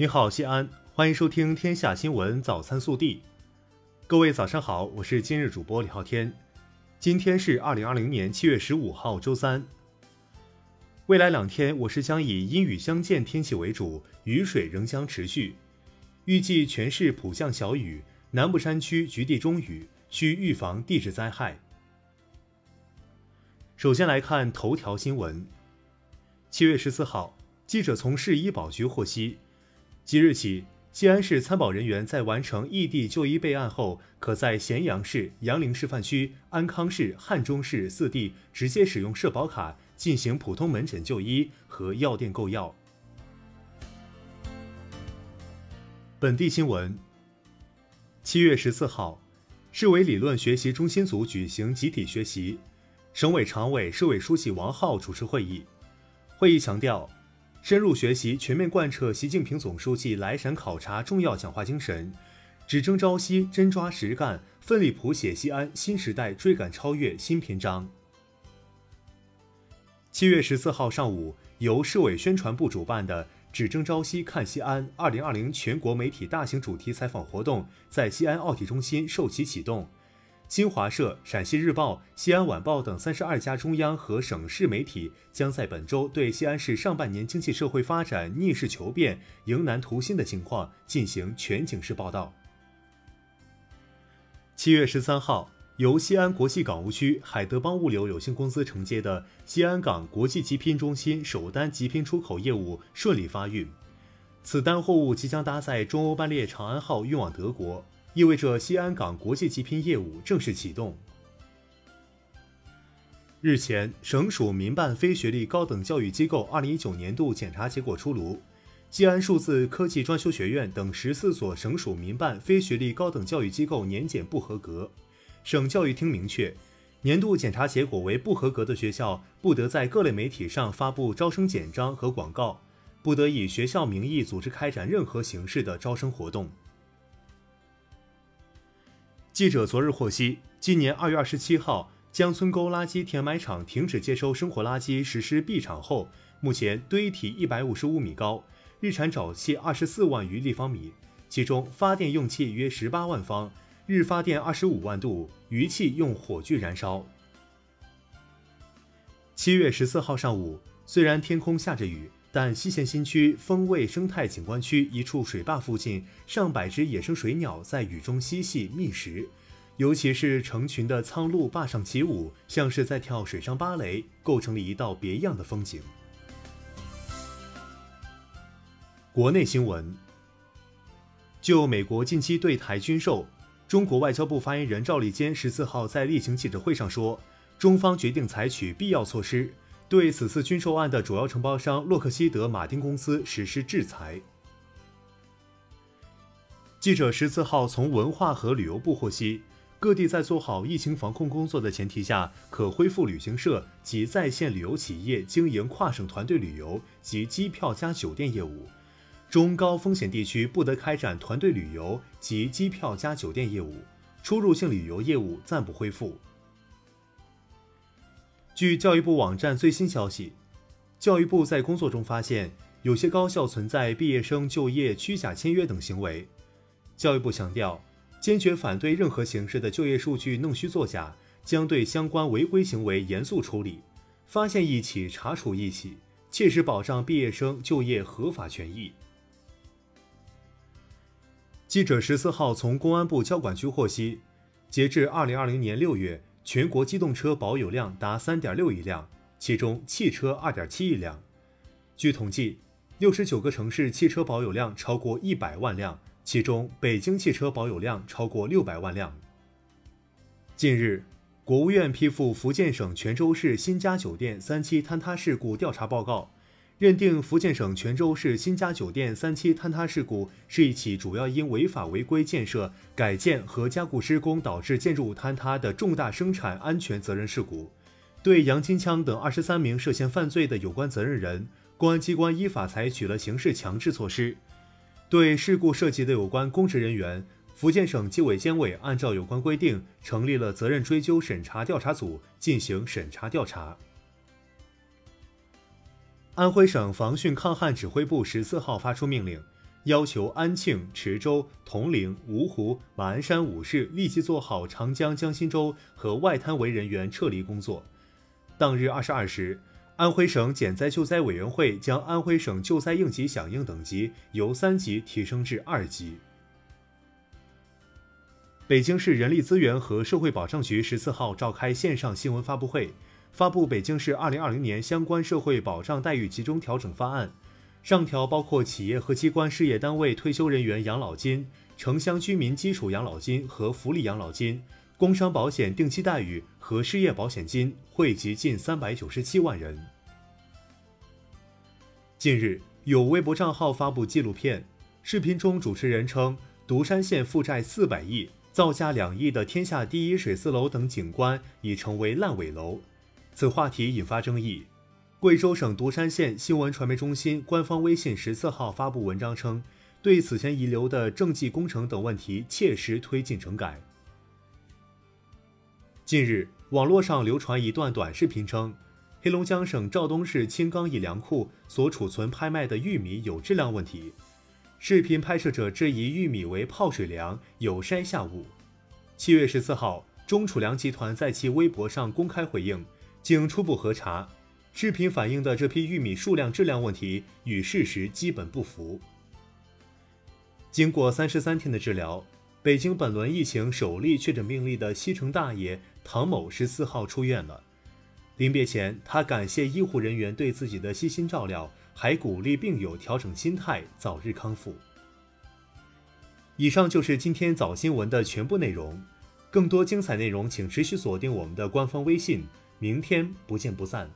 你好，西安，欢迎收听《天下新闻早餐速递》。各位早上好，我是今日主播李昊天。今天是二零二零年七月十五号，周三。未来两天，我市将以阴雨相间天气为主，雨水仍将持续。预计全市普降小雨，南部山区局地中雨，需预防地质灾害。首先来看头条新闻。七月十四号，记者从市医保局获悉。即日起，西安市参保人员在完成异地就医备案后，可在咸阳市、杨凌示范区、安康市、汉中市四地直接使用社保卡进行普通门诊就医和药店购药。本地新闻：七月十四号，市委理论学习中心组举行集体学习，省委常委、市委书记王浩主持会议。会议强调。深入学习，全面贯彻习近平总书记来陕考察重要讲话精神，只争朝夕，真抓实干，奋力谱写西安新时代追赶超越新篇章。七月十四号上午，由市委宣传部主办的“只争朝夕，看西安”二零二零全国媒体大型主题采访活动在西安奥体中心授旗启动。新华社、陕西日报、西安晚报等三十二家中央和省市媒体将在本周对西安市上半年经济社会发展逆势求变、迎难图新的情况进行全景式报道。七月十三号，由西安国际港务区海德邦物流有限公司承接的西安港国际集拼中心首单集拼出口业务顺利发运，此单货物即将搭载中欧班列长安号运往德国。意味着西安港国际集拼业务正式启动。日前，省属民办非学历高等教育机构二零一九年度检查结果出炉，西安数字科技专修学院等十四所省属民办非学历高等教育机构年检不合格。省教育厅明确，年度检查结果为不合格的学校，不得在各类媒体上发布招生简章和广告，不得以学校名义组织开展任何形式的招生活动。记者昨日获悉，今年二月二十七号，江村沟垃圾填埋场停止接收生活垃圾，实施闭场后，目前堆体一百五十五米高，日产沼气二十四万余立方米，其中发电用气约十八万方，日发电二十五万度，余气用火炬燃烧。七月十四号上午，虽然天空下着雨。但西咸新区风味生态景观区一处水坝附近，上百只野生水鸟在雨中嬉戏觅食，尤其是成群的苍鹭坝上起舞，像是在跳水上芭蕾，构成了一道别样的风景。国内新闻：就美国近期对台军售，中国外交部发言人赵立坚十四号在例行记者会上说，中方决定采取必要措施。对此次军售案的主要承包商洛克希德马丁公司实施制裁。记者十四号从文化和旅游部获悉，各地在做好疫情防控工作的前提下，可恢复旅行社及在线旅游企业经营跨省团队旅游及机票加酒店业务，中高风险地区不得开展团队旅游及机票加酒店业务，出入境旅游业务暂不恢复。据教育部网站最新消息，教育部在工作中发现有些高校存在毕业生就业虚假签约等行为。教育部强调，坚决反对任何形式的就业数据弄虚作假，将对相关违规行为严肃处理，发现一起查处一起，切实保障毕业生就业合法权益。记者十四号从公安部交管局获悉，截至二零二零年六月。全国机动车保有量达三点六亿辆，其中汽车二点七亿辆。据统计，六十九个城市汽车保有量超过一百万辆，其中北京汽车保有量超过六百万辆。近日，国务院批复福建省泉州市新家酒店三期坍塌事故调查报告。认定福建省泉州市新家酒店三期坍塌事故是一起主要因违法违规建设、改建和加固施工导致建筑物坍塌的重大生产安全责任事故，对杨金枪等二十三名涉嫌犯罪的有关责任人，公安机关依法采取了刑事强制措施。对事故涉及的有关公职人员，福建省纪委监委按照有关规定成立了责任追究审查调查组进行审查调查。安徽省防汛抗旱指挥部十四号发出命令，要求安庆、池州、铜陵、芜湖、马鞍山五市立即做好长江江心洲和外滩围人员撤离工作。当日二十二时，安徽省减灾救灾委员会将安徽省救灾应急响应等级由三级提升至二级。北京市人力资源和社会保障局十四号召开线上新闻发布会，发布北京市二零二零年相关社会保障待遇集中调整方案，上调包括企业和机关事业单位退休人员养老金、城乡居民基础养老金和福利养老金、工伤保险定期待遇和失业保险金，惠及近三百九十七万人。近日，有微博账号发布纪录片，视频中主持人称，独山县负债四百亿。造价两亿的天下第一水丝楼等景观已成为烂尾楼，此话题引发争议。贵州省独山县新闻传媒中心官方微信十四号发布文章称，对此前遗留的政绩工程等问题切实推进整改。近日，网络上流传一段短视频称，黑龙江省肇东市青冈一粮库所储存拍卖的玉米有质量问题。视频拍摄者质疑玉米为泡水粮，有筛下物。七月十四号，中储粮集团在其微博上公开回应，经初步核查，视频反映的这批玉米数量、质量问题与事实基本不符。经过三十三天的治疗，北京本轮疫情首例确诊病例的西城大爷唐某十四号出院了。临别前，他感谢医护人员对自己的悉心照料。还鼓励病友调整心态，早日康复。以上就是今天早新闻的全部内容，更多精彩内容请持续锁定我们的官方微信，明天不见不散。